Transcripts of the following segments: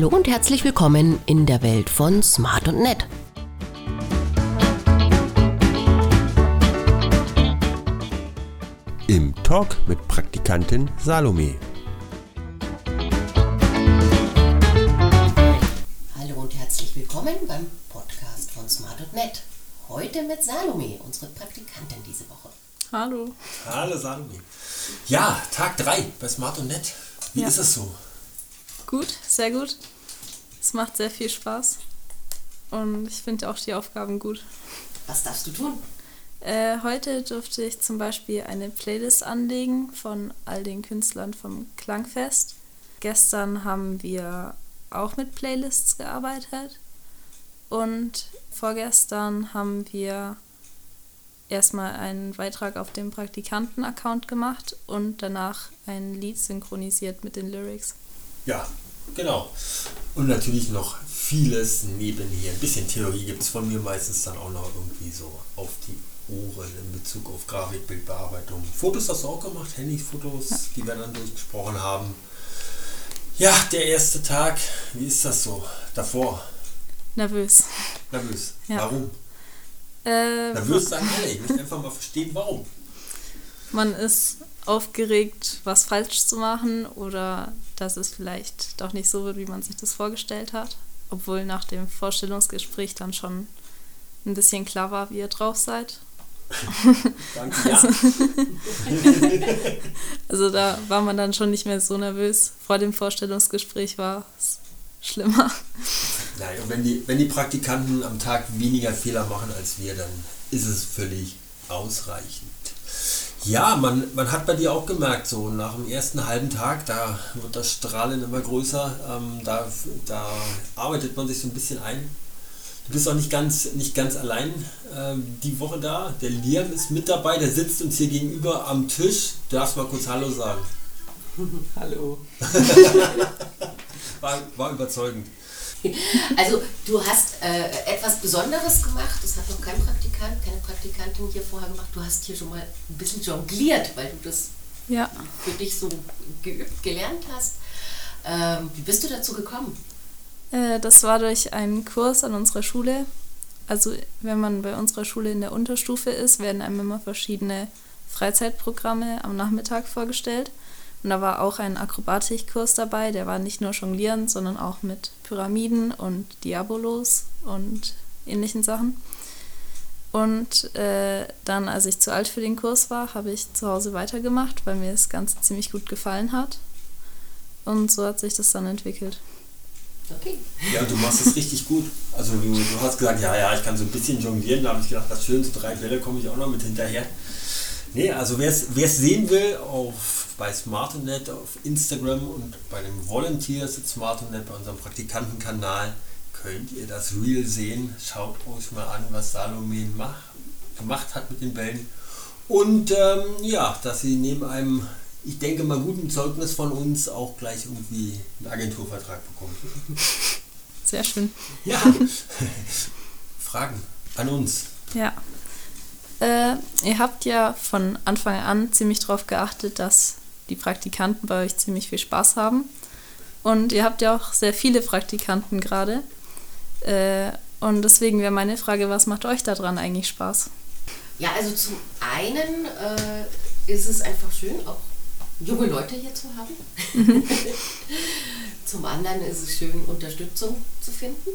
Hallo und herzlich willkommen in der Welt von Smart und Nett. Im Talk mit Praktikantin Salome. Hallo und herzlich willkommen beim Podcast von Smart und Nett. Heute mit Salome, unsere Praktikantin diese Woche. Hallo. Hallo Salome. Ja, Tag 3 bei Smart und Nett. Wie Ja. ist es so? Gut, sehr gut. Es macht sehr viel Spaß. Und ich finde auch die Aufgaben gut. Was darfst du tun? Äh, heute durfte ich zum Beispiel eine Playlist anlegen von all den Künstlern vom Klangfest. Gestern haben wir auch mit Playlists gearbeitet. Und vorgestern haben wir erstmal einen Beitrag auf dem Praktikanten-Account gemacht und danach ein Lied synchronisiert mit den Lyrics. Ja, genau. Und natürlich noch vieles nebenher. Ein bisschen Theorie gibt es von mir meistens dann auch noch irgendwie so auf die Ohren in Bezug auf Grafik, Bildbearbeitung. Fotos hast du auch gemacht, Handyfotos, die wir dann durchgesprochen haben. Ja, der erste Tag, wie ist das so? Davor? Nervös. Nervös. Ja. Warum? Äh, Nervös sagen alle. Ich möchte einfach mal verstehen, warum. Man ist aufgeregt, was falsch zu machen oder dass es vielleicht doch nicht so wird, wie man sich das vorgestellt hat. Obwohl nach dem Vorstellungsgespräch dann schon ein bisschen klar war, wie ihr drauf seid. Danke. Ja. Also da war man dann schon nicht mehr so nervös. Vor dem Vorstellungsgespräch war es schlimmer. Nein, und wenn die, wenn die Praktikanten am Tag weniger Fehler machen als wir, dann ist es völlig ausreichend. Ja, man, man hat bei dir auch gemerkt, so nach dem ersten halben Tag, da wird das Strahlen immer größer, ähm, da, da arbeitet man sich so ein bisschen ein. Du bist auch nicht ganz, nicht ganz allein ähm, die Woche da. Der Liam ist mit dabei, der sitzt uns hier gegenüber am Tisch. Du darfst mal kurz Hallo sagen. Hallo. War, war überzeugend. Also du hast äh, etwas Besonderes gemacht, das hat noch kein Praktikant, keine Praktikantin hier vorher gemacht. Du hast hier schon mal ein bisschen jongliert, weil du das Ja, für dich so geübt, gelernt hast. Ähm, wie bist du dazu gekommen? äh, das war durch einen Kurs an unserer Schule. Also wenn man bei unserer Schule in der Unterstufe ist, werden einem immer verschiedene Freizeitprogramme am Nachmittag vorgestellt. Und da war auch ein Akrobatikkurs dabei, der war nicht nur Jonglieren, sondern auch mit Pyramiden und Diabolos und ähnlichen Sachen. Und äh, dann, als ich zu alt für den Kurs war, habe ich zu Hause weitergemacht, weil mir das Ganze ziemlich gut gefallen hat. Und so hat sich das dann entwickelt. Okay. Ja, du machst es richtig gut. Also du, du hast gesagt, ja, ja, ich kann so ein bisschen jonglieren. Da habe ich gedacht, das schön, so drei Bälle komme ich auch noch mit hinterher. Nee, also wer es sehen will, auf, bei SmartNet auf Instagram und bei den Volunteers at SmartNet, bei unserem Praktikantenkanal, könnt ihr das Reel sehen. Schaut euch mal an, was Salome mach, gemacht hat mit den Bällen. Und ähm, ja, dass sie neben einem, ich denke mal, guten Zeugnis von uns auch gleich irgendwie einen Agenturvertrag bekommt. Sehr schön. Ja. Fragen an uns. Ja. Äh, ihr habt ja von Anfang an ziemlich darauf geachtet, dass die Praktikanten bei euch ziemlich viel Spaß haben. Und ihr habt ja auch sehr viele Praktikanten gerade. Äh, und deswegen wäre meine Frage, was macht euch daran eigentlich Spaß? Ja, also zum einen äh, ist es einfach schön, auch junge Leute hier zu haben. zum anderen ist es schön, Unterstützung zu finden.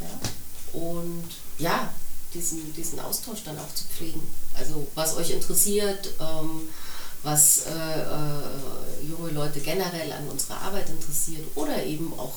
Ja. Und ja, diesen, diesen Austausch dann auch zu pflegen. Also was euch interessiert, ähm, was äh, äh, junge Leute generell an unserer Arbeit interessiert oder eben auch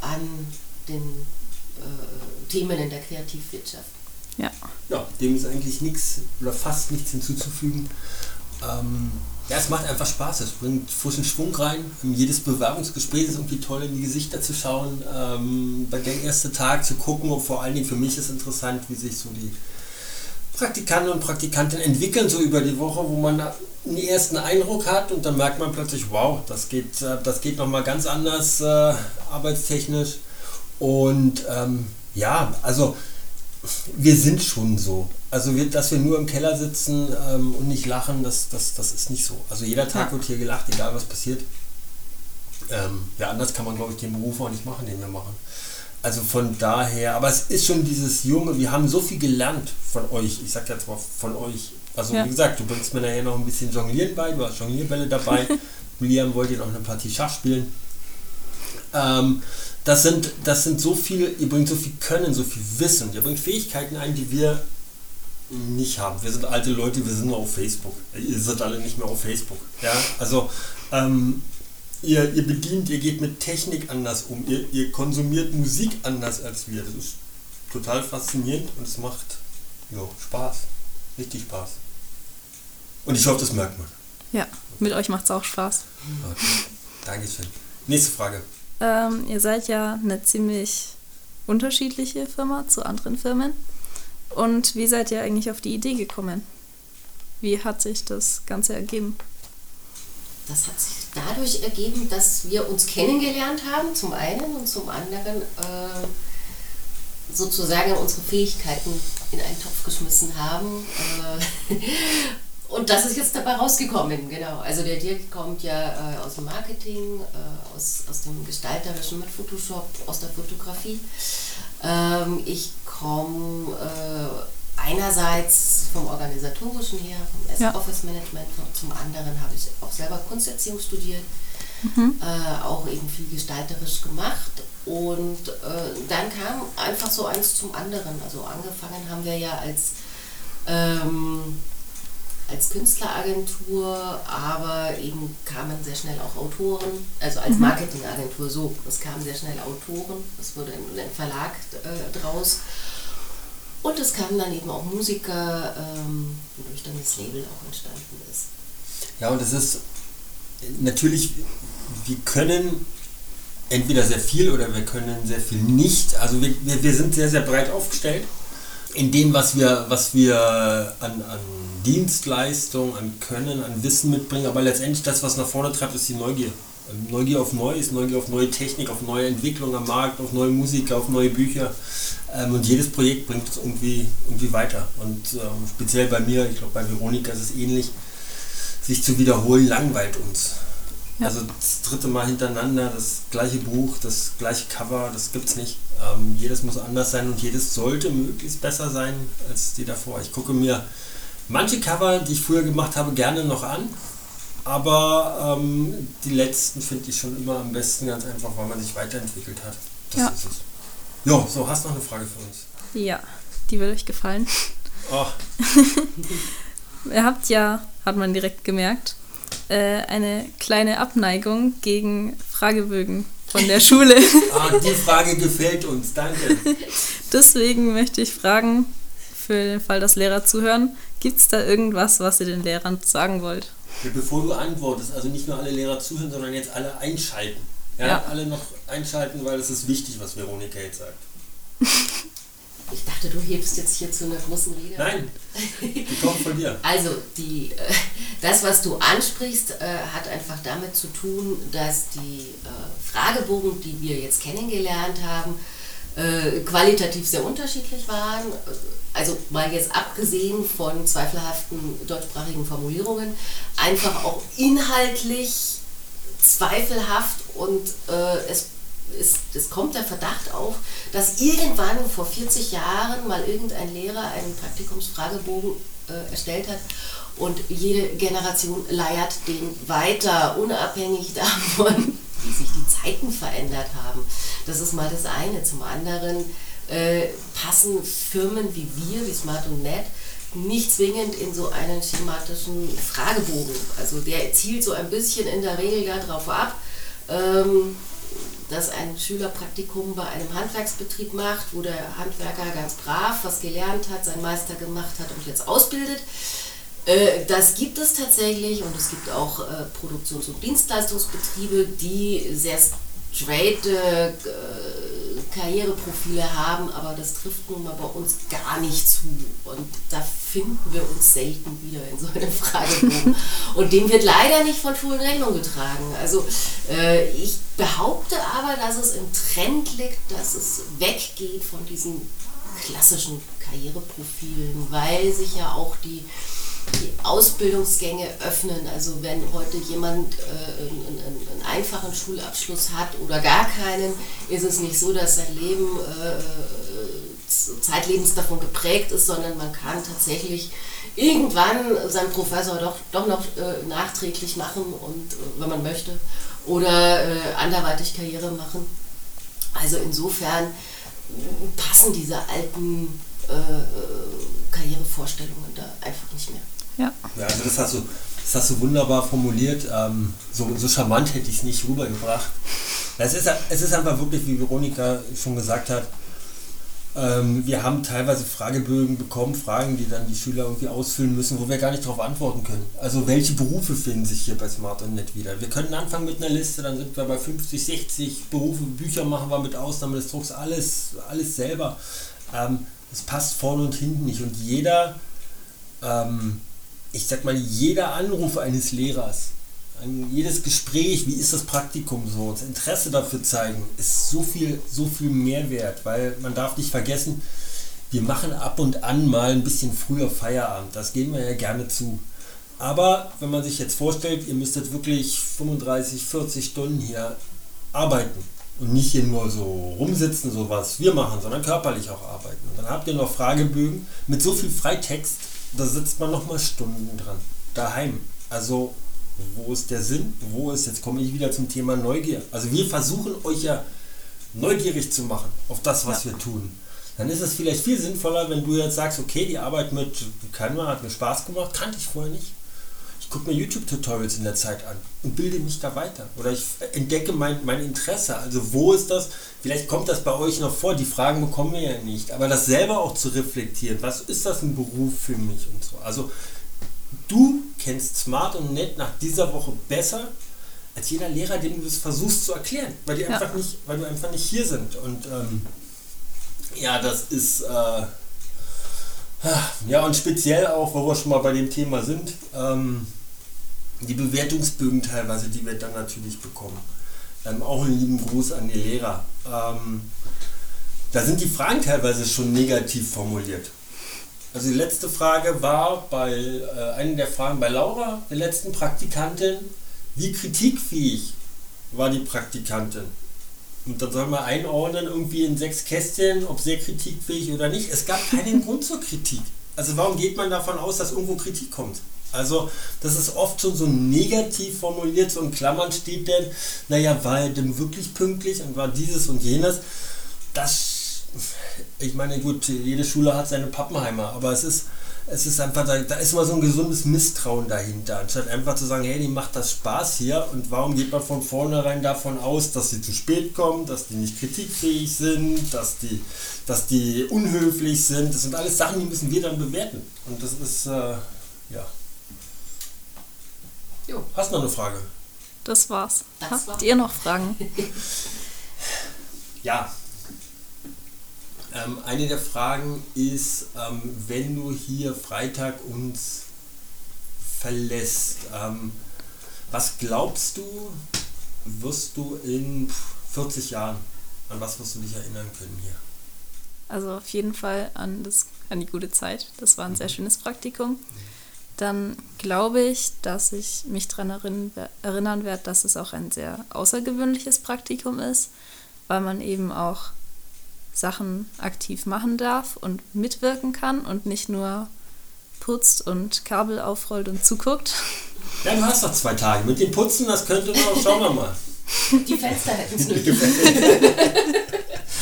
an den äh, Themen in der Kreativwirtschaft. Ja. Ja, dem ist eigentlich nichts oder fast nichts hinzuzufügen. Ähm, ja, es macht einfach Spaß. Es bringt frischen Schwung rein. Jedes Bewerbungsgespräch ist irgendwie toll, in die Gesichter zu schauen. Ähm, bei der ersten Tag zu gucken und vor allen Dingen für mich ist interessant, wie sich so die Praktikanten und Praktikantinnen entwickeln so über die Woche, wo man einen ersten Eindruck hat und dann merkt man plötzlich, wow, das geht, äh, das geht nochmal ganz anders äh, arbeitstechnisch. Und ähm, ja, also wir sind schon so. Also wir, dass wir nur im Keller sitzen ähm, und nicht lachen, das, das, das ist nicht so. Also jeder Tag Ja. wird hier gelacht, egal was passiert. Ähm, ja, anders kann man, glaube ich, den Beruf auch nicht machen, den wir machen. Also von daher, aber es ist schon dieses Junge, wir haben so viel gelernt von euch. Ich sag jetzt mal von euch. Also Ja. wie gesagt, du bringst mir nachher noch ein bisschen Jonglieren bei, du hast Jonglierbälle dabei. Liam wollte noch eine Partie Schach spielen. Ähm, das, sind, das sind so viele, ihr bringt so viel Können, so viel Wissen, ihr bringt Fähigkeiten ein, die wir nicht haben. Wir sind alte Leute, wir sind nur auf Facebook. Ihr seid alle nicht mehr auf Facebook. Ja, also ähm, ihr, ihr bedient, ihr geht mit Technik anders um, ihr, ihr konsumiert Musik anders als wir. Das ist total faszinierend und es macht jo, Spaß. Richtig Spaß. Und ich hoffe, das merkt man. Ja, mit euch macht es auch Spaß. Okay. Dankeschön. Nächste Frage. Ähm, ihr seid ja eine ziemlich unterschiedliche Firma zu anderen Firmen. Und wie seid ihr eigentlich auf die Idee gekommen? Wie hat sich das Ganze ergeben? Das hat sich dadurch ergeben, dass wir uns kennengelernt haben, zum einen und zum anderen äh, sozusagen unsere Fähigkeiten in einen Topf geschmissen haben. Äh, und das ist jetzt dabei rausgekommen, genau. Also der Dirk kommt ja äh, aus dem Marketing, äh, aus, aus dem Gestalterischen mit Photoshop, aus der Fotografie. Ähm, ich komme äh, einerseits vom Organisatorischen her, vom Ja. Office Management, zum anderen habe ich auch selber Kunsterziehung studiert, äh, auch eben viel gestalterisch gemacht. Und äh, dann kam einfach so eins zum anderen. Also angefangen haben wir ja als, ähm, als Künstleragentur, aber eben kamen sehr schnell auch Autoren, also als Marketingagentur so. Es kamen sehr schnell Autoren, es wurde ein, ein Verlag äh, draus. Und es kamen dann eben auch Musiker, ähm, wodurch dann das Label auch entstanden ist. Ja, und es ist natürlich, wir können entweder sehr viel oder wir können sehr viel nicht. Also wir, wir, wir sind sehr, sehr breit aufgestellt in dem, was wir, was wir an, an Dienstleistung, an Können, an Wissen mitbringen. Aber letztendlich das, was nach vorne treibt, ist die Neugier. Ähm, Neugier auf Neues, Neugier auf neue Technik, auf neue Entwicklung am Markt, auf neue Musiker, auf neue Bücher. Ähm, und jedes Projekt bringt es irgendwie, irgendwie weiter. Und ähm, speziell bei mir, ich glaube bei Veronika ist es ähnlich, sich zu wiederholen langweilt uns. Ja. Also das dritte Mal hintereinander, das gleiche Buch, das gleiche Cover, das gibt's nicht. Ähm, jedes muss anders sein und jedes sollte möglichst besser sein als die davor. Ich gucke mir manche Cover, die ich früher gemacht habe, gerne noch an. Aber ähm, die letzten finde ich schon immer am besten, ganz einfach, weil man sich weiterentwickelt hat. Das Ja. ist es. Jo, so, hast du noch eine Frage für uns? Ja, die wird euch gefallen. Oh, Ihr habt ja, hat man direkt gemerkt, äh, eine kleine Abneigung gegen Fragebögen von der Schule. ah, die Frage gefällt uns, danke. Deswegen möchte ich fragen, für den Fall, dass Lehrer zuhören, gibt es da irgendwas, was ihr den Lehrern sagen wollt? Bevor du antwortest, also nicht nur alle Lehrer zuhören, sondern jetzt alle einschalten. Ja, Ja. alle noch einschalten, weil es ist wichtig, was Veronika jetzt sagt. Ich dachte, du hebst jetzt hier zu einer großen Rede. Nein, die kommt von dir. Also, die, äh, das, was du ansprichst, äh, hat einfach damit zu tun, dass die äh, Fragebogen, die wir jetzt kennengelernt haben, äh, qualitativ sehr unterschiedlich waren. Also mal jetzt abgesehen von zweifelhaften deutschsprachigen Formulierungen, einfach auch inhaltlich zweifelhaft und äh, es, ist, es kommt der Verdacht auf, dass irgendwann vor 40 Jahren mal irgendein Lehrer einen Praktikumsfragebogen äh, erstellt hat und jede Generation leiert den weiter, unabhängig davon, wie sich die Zeiten verändert haben. Das ist mal das eine. Zum anderen äh, passen Firmen wie wir, wie Smart und Net, nicht zwingend in so einen schematischen Fragebogen. Also der zielt so ein bisschen in der Regel darauf ab, ähm, dass ein Schülerpraktikum bei einem Handwerksbetrieb macht, wo der Handwerker ganz brav was gelernt hat, seinen Meister gemacht hat und jetzt ausbildet. Äh, Das gibt es tatsächlich und es gibt auch äh, Produktions- und Dienstleistungsbetriebe, die sehr straight äh, Karriereprofile haben, aber das trifft nun mal bei uns gar nicht zu. Und da finden wir uns selten wieder in so einem Fragebogen. Und dem wird leider nicht von Schulen Rechnung getragen. Also äh, ich behaupte aber, dass es im Trend liegt, dass es weggeht von diesen klassischen Karriereprofilen, weil sich ja auch die die Ausbildungsgänge öffnen. Also wenn heute jemand äh, einen, einen, einfachen Schulabschluss hat oder gar keinen, ist es nicht so, dass sein Leben äh, zeitlebens davon geprägt ist, sondern man kann tatsächlich irgendwann seinen Professor doch, doch noch äh, nachträglich machen und äh, wenn man möchte oder äh, anderweitig Karriere machen. Also insofern passen diese alten äh, Karrierevorstellungen da einfach nicht mehr. Ja. ja also das hast du, das hast du wunderbar formuliert. Ähm, so, so charmant hätte ich es nicht rübergebracht. Es ist, es ist einfach wirklich, wie Veronika schon gesagt hat, wir haben teilweise Fragebögen bekommen, Fragen, die dann die Schüler irgendwie ausfüllen müssen, wo wir gar nicht darauf antworten können. Also welche Berufe finden sich hier bei Smart und Net wieder? Wir können anfangen mit einer Liste, dann sind wir bei 50, 60 Berufe, Bücher machen wir mit Ausnahme des Drucks, alles, alles selber. Ähm, es passt vorne und hinten nicht. Und jeder, ähm, ich sag mal, jeder Anruf eines Lehrers jedes Gespräch, wie ist das Praktikum so, das Interesse dafür zeigen, ist so viel, so viel Mehrwert, weil man darf nicht vergessen, wir machen ab und an mal ein bisschen früher Feierabend, das gehen wir ja gerne zu. Aber wenn man sich jetzt vorstellt, ihr müsstet wirklich 35, 40 Stunden hier arbeiten und nicht hier nur so rumsitzen, so was wir machen, sondern körperlich auch arbeiten. Und dann habt ihr noch Fragebögen mit so viel Freitext, da sitzt man noch mal Stunden dran, daheim. Also wo ist der Sinn? Wo ist, jetzt komme ich wieder zum Thema Neugier. Also wir versuchen euch ja neugierig zu machen auf das, was ja. wir tun. Dann ist es vielleicht viel sinnvoller, wenn du jetzt sagst, okay, die Arbeit mit Canva hat mir Spaß gemacht, kannte ich vorher nicht. Ich gucke mir YouTube-Tutorials in der Zeit an und bilde mich da weiter. Oder ich entdecke mein, mein Interesse. Also wo ist das? Vielleicht kommt das bei euch noch vor, die Fragen bekommen wir ja nicht. Aber das selber auch zu reflektieren, was ist das ein Beruf für mich und so. Also du kennst Smart und Nett nach dieser Woche besser als jeder Lehrer, dem du es versuchst zu erklären, weil die ja. einfach nicht, weil du einfach nicht hier sind. Und ähm, ja, das ist äh, ja und speziell auch, wo wir schon mal bei dem Thema sind, ähm, die Bewertungsbögen teilweise, die wir dann natürlich bekommen. Ähm, auch einen lieben Gruß an die Lehrer. Ähm, da sind die Fragen teilweise schon negativ formuliert. Also die letzte Frage war bei äh, einer der Fragen bei Laura, der letzten Praktikantin, wie kritikfähig war die Praktikantin? Und dann soll man einordnen, irgendwie in sechs Kästchen, ob sehr kritikfähig oder nicht. Es gab keinen Grund zur Kritik. Also warum geht man davon aus, dass irgendwo Kritik kommt? Also das ist oft schon so negativ formuliert, so in Klammern steht denn, naja, war er denn wirklich pünktlich und war dieses und jenes. Das ich meine, gut, jede Schule hat seine Pappenheimer, aber es ist, es ist einfach, da, da ist immer so ein gesundes Misstrauen dahinter, anstatt einfach zu sagen, hey, die macht das Spaß hier und warum geht man von vornherein davon aus, dass sie zu spät kommen, dass die nicht kritikfähig sind, dass die, dass die unhöflich sind. Das sind alles Sachen, die müssen wir dann bewerten. Und das ist, äh, ja. Jo. Hast du noch eine Frage? Das war's. Das Habt war. ihr noch Fragen? ja, ähm, eine der Fragen ist, ähm, wenn du hier Freitag uns verlässt, ähm, was glaubst du, wirst du in 40 Jahren, an was wirst du dich erinnern können hier? Also auf jeden Fall an, das, an die gute Zeit. Das war ein mhm. sehr schönes Praktikum. Dann glaube ich, dass ich mich daran erinnern werde, dass es auch ein sehr außergewöhnliches Praktikum ist, weil man eben auch Sachen aktiv machen darf und mitwirken kann und nicht nur putzt und Kabel aufrollt und zuguckt. Ja, du hast doch zwei Tage. Mit dem Putzen, das könnte noch, schauen wir mal. Die Fenster hätten es nötig.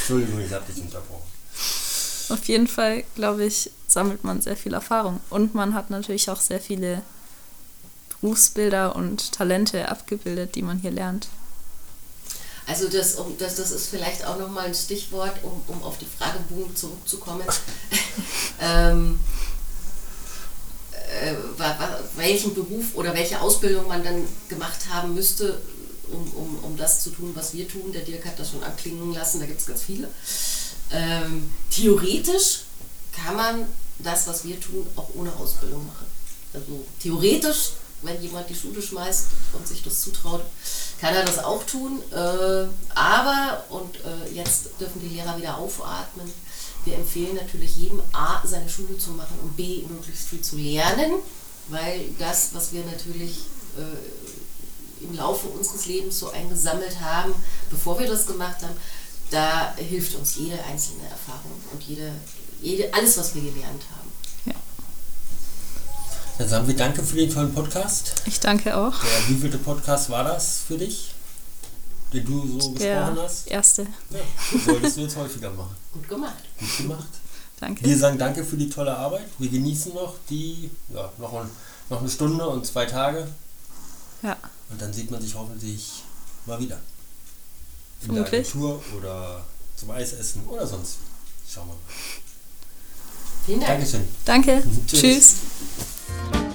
Entschuldigung, ich habe dich unterbrochen. Auf jeden Fall, glaube ich, sammelt man sehr viel Erfahrung. Und man hat natürlich auch sehr viele Berufsbilder und Talente abgebildet, die man hier lernt. Also das, um, das, das ist vielleicht auch nochmal ein Stichwort, um, um auf die Fragebogen zurückzukommen. ähm, äh, welchen Beruf oder welche Ausbildung man dann gemacht haben müsste, um, um, um das zu tun, was wir tun. Der Dirk hat das schon anklingen lassen, da gibt es ganz viele. Ähm, theoretisch kann man das, was wir tun, auch ohne Ausbildung machen. Also theoretisch, wenn jemand die Schule schmeißt und sich das zutraut, kann er das auch tun. Äh, aber, und äh, jetzt dürfen die Lehrer wieder aufatmen, wir empfehlen natürlich jedem A, seine Schule zu machen und B, möglichst viel zu lernen. weil das, was wir natürlich äh, im Laufe unseres Lebens so eingesammelt haben, bevor wir das gemacht haben, da hilft uns jede einzelne Erfahrung und jede, jede, alles, was wir gelernt haben. Dann sagen wir danke für den tollen Podcast. Ich danke auch. Der wievielte Podcast war das für dich, den du so gesprochen Der hast? erste. Ja, solltest du jetzt häufiger machen. Gut gemacht. Gut gemacht. Danke. Wir sagen danke für die tolle Arbeit. Wir genießen noch die, ja, noch, ein, noch eine Stunde und zwei Tage. Ja, Und dann sieht man sich hoffentlich mal wieder. In Vermutlich. der Agentur oder zum Eisessen oder sonst. wie. Schauen wir mal. Vielen Dank. Dankeschön. danke. Tschüss. Tschüss. Yes.